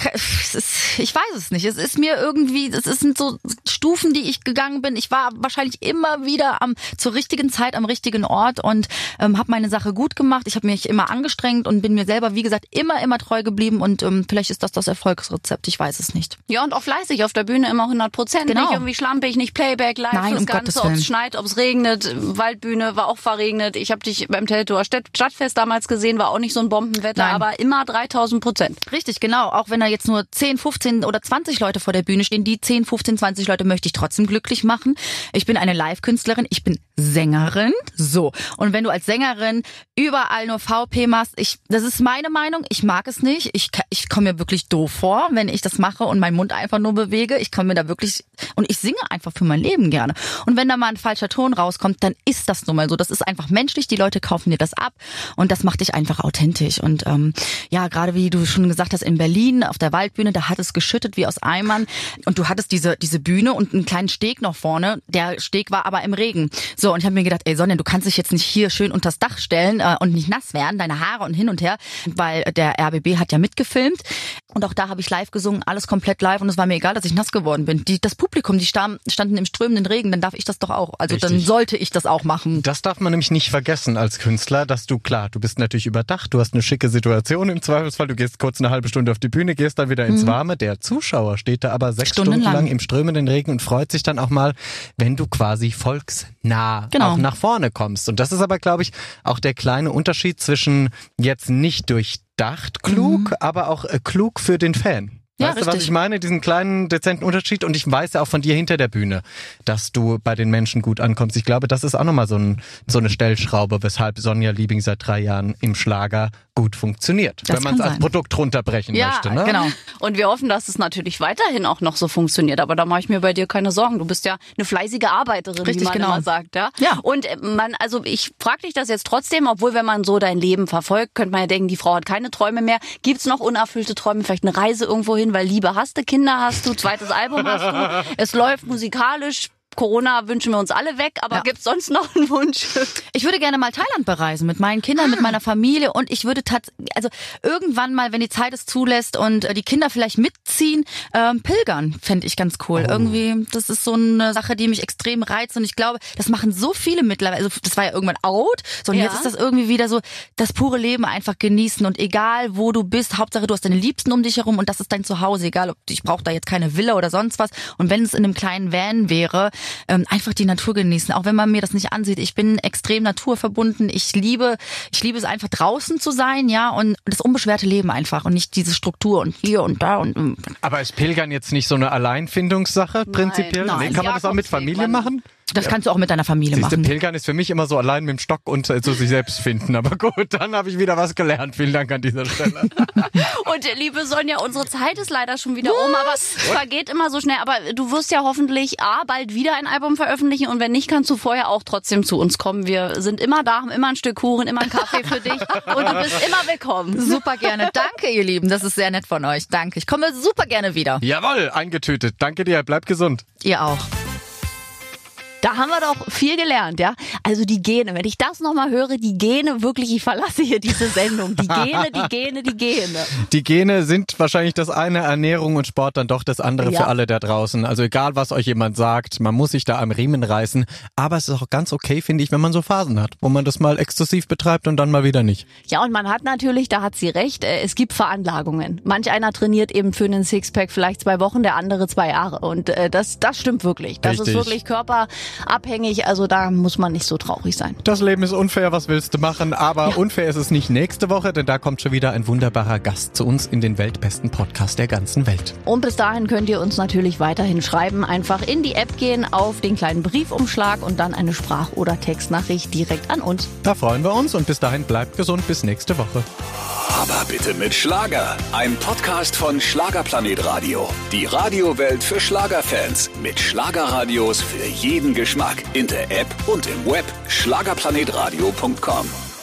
ist, ich weiß es nicht. Es ist mir irgendwie, es sind so Stufen, die ich gegangen bin. Ich war wahrscheinlich immer wieder am zur richtigen Zeit am richtigen Ort und ähm, habe meine Sache gut gemacht. Ich habe mich immer angestrengt und bin mir selber, wie gesagt, immer, immer treu geblieben. Und ähm, vielleicht ist das das Erfolgsrezept. Ich weiß es nicht. Ja, und auch fleißig auf der Bühne immer 100 Prozent. Genau. Nicht irgendwie schlampig, nicht Playback, live, Nein, das um Ganze, ob es schneit, ob es regnet. Waldbühne war auch verregnet. Ich habe dich beim Teltower Stadt Stadtfest damals gesehen, war auch nicht so ein Bombenwetter, Nein. aber immer 3000 Prozent. Richtig, genau. Auch wenn da jetzt nur 10, 15 oder 20 Leute vor der Bühne stehen, die 10, 15, 20 Leute möchte ich trotzdem glücklich machen. Ich bin eine Live-Künstlerin, ich bin Sängerin. So. Und wenn du als Sängerin überall nur VP machst, ich, das ist meine Meinung, ich mag es nicht. Ich, ich komme mir wirklich doof vor, wenn ich das mache und meinen Mund einfach nur bewege. Ich komme mir da wirklich, und ich singe einfach für mein Leben gerne. Und wenn da mal ein falscher Ton rauskommt, dann ist das nun mal so. Das ist einfach menschlich, die Leute kaufen dir das ab und das macht dich einfach authentisch. Und ähm, ja, gerade wie du schon gesagt hast, in Berlin auf der Waldbühne, da hat es geschüttet wie aus Eimern und du hattest diese, diese Bühne und einen kleinen Steg noch vorne. Der Steg war aber im Regen. So, und ich habe mir gedacht, ey Sonja, du kannst dich jetzt nicht hier schön unters Dach stellen äh, und nicht nass werden, deine Haare und hin und her, weil der RBB hat ja mitgefilmt. Und auch da habe ich live gesungen, alles komplett live und es war mir egal, dass ich nass geworden bin. Die, das Publikum, die standen, standen im strömenden Regen, dann darf ich das doch auch. Also dann Richtig. sollte ich das auch machen. Das darf man nämlich nicht vergessen als Künstler, dass du, klar, du bist natürlich überdacht, du hast eine schicke Situation im Zweifelsfall, du gehst kurz eine halbe Stunde auf die Bühne, gehst dann wieder ins Warme. Der Zuschauer steht da aber sechs Stunden Stundenlang. lang im strömenden Regen und freut sich dann auch mal, wenn du quasi volksnah Genau. auch nach vorne kommst. Und das ist aber, glaube ich, auch der kleine Unterschied zwischen jetzt nicht durchdacht klug, aber auch äh, klug für den Fan. Ja, weißt du, was ich meine? Diesen kleinen, dezenten Unterschied. Und ich weiß ja auch von dir hinter der Bühne, dass du bei den Menschen gut ankommst. Ich glaube, das ist auch nochmal so, ein, so eine Stellschraube, weshalb Sonja Liebing seit drei Jahren im Schlager gut funktioniert, Das wenn man es als. Produkt runterbrechen Ja, möchte. Ne? Genau. Und wir hoffen, dass es natürlich weiterhin auch noch so funktioniert. Aber da mache ich mir bei dir keine Sorgen. Du bist ja eine fleißige Arbeiterin, wie Richtig, man genau. immer sagt. Ja. Ja. Und äh, man, also ich frage dich das jetzt trotzdem, obwohl wenn man so dein Leben verfolgt, könnte man ja denken, die Frau hat keine Träume mehr. Gibt's noch unerfüllte Träume? Vielleicht eine Reise irgendwo hin, weil Liebe hast du, Kinder hast du, zweites Album hast du. *laughs* Es läuft musikalisch. Corona wünschen wir uns alle weg, aber Ja. gibt's sonst noch einen Wunsch? Ich würde gerne mal Thailand bereisen mit meinen Kindern, mit meiner Familie und ich würde tatsächlich, also irgendwann mal, wenn die Zeit es zulässt und äh, die Kinder vielleicht mitziehen, ähm, pilgern, fände ich ganz cool. Irgendwie, das ist so eine Sache, die mich extrem reizt und ich glaube, das machen so viele mittlerweile. Also das war ja irgendwann out, so und Ja. jetzt ist das irgendwie wieder so, das pure Leben einfach genießen und egal wo du bist, Hauptsache du hast deine Liebsten um dich herum und das ist dein Zuhause, egal ob ich brauche da jetzt keine Villa oder sonst was und wenn es in einem kleinen Van wäre, ähm, einfach die Natur genießen, auch wenn man mir das nicht ansieht. Ich bin extrem naturverbunden. Ich liebe, ich liebe es einfach draußen zu sein, ja, und das unbeschwerte Leben einfach und nicht diese Struktur und hier und da und ähm, Aber ist Pilgern jetzt nicht so eine Alleinfindungssache prinzipiell? nein. Nee, kann man das auch mit Jakobsweg, Familie man- machen? Das kannst du auch mit deiner Familie Siehste, machen. Pilgern ist für mich immer so allein mit dem Stock und äh, zu sich selbst finden. Aber gut, dann habe ich wieder was gelernt. Vielen Dank an dieser Stelle. *laughs* Und äh, liebe Sonja, unsere Zeit ist leider schon wieder um, aber es vergeht immer so schnell. Aber du wirst ja hoffentlich A, bald wieder ein Album veröffentlichen und wenn nicht, kannst du vorher auch trotzdem zu uns kommen. Wir sind immer da, haben immer ein Stück Kuchen, immer einen Kaffee für dich *laughs* und du bist immer willkommen. Super gerne. Danke, ihr Lieben. Das ist sehr nett von euch. Danke. Ich komme super gerne wieder. Jawohl, eingetütet. Danke dir, bleib gesund. Ihr auch. Da haben wir doch viel gelernt, ja. Also die Gene, wenn ich das nochmal höre, die Gene, wirklich, ich verlasse hier diese Sendung. Die Gene, die Gene, die Gene. Die Gene sind wahrscheinlich das eine, Ernährung und Sport dann doch das andere Ja. für alle da draußen. Also egal, was euch jemand sagt, man muss sich da am Riemen reißen. Aber es ist auch ganz okay, finde ich, wenn man so Phasen hat, wo man das mal exzessiv betreibt und dann mal wieder nicht. Ja, und man hat natürlich, da hat sie recht, äh, es gibt Veranlagungen. Manch einer trainiert eben für einen Sixpack vielleicht zwei Wochen, der andere zwei Jahre. Und äh, das, das stimmt wirklich. Das Richtig. ist wirklich körperabhängig. Also da muss man nicht so traurig sein. Das Leben ist unfair, was willst du machen? Aber unfair ist es nicht nächste Woche, denn da kommt schon wieder ein wunderbarer Gast zu uns in den weltbesten Podcast der ganzen Welt. Und bis dahin könnt ihr uns natürlich weiterhin schreiben. Einfach in die App gehen, auf den kleinen Briefumschlag und dann eine Sprach- oder Textnachricht direkt an uns. Da freuen wir uns und bis dahin bleibt gesund bis nächste Woche. Aber bitte mit Schlager. Ein Podcast von Schlagerplanet Radio. Die Radiowelt für Schlagerfans. Mit Schlagerradios für jeden Geschmack. In der App und im Web. Schlagerplanetradio.com.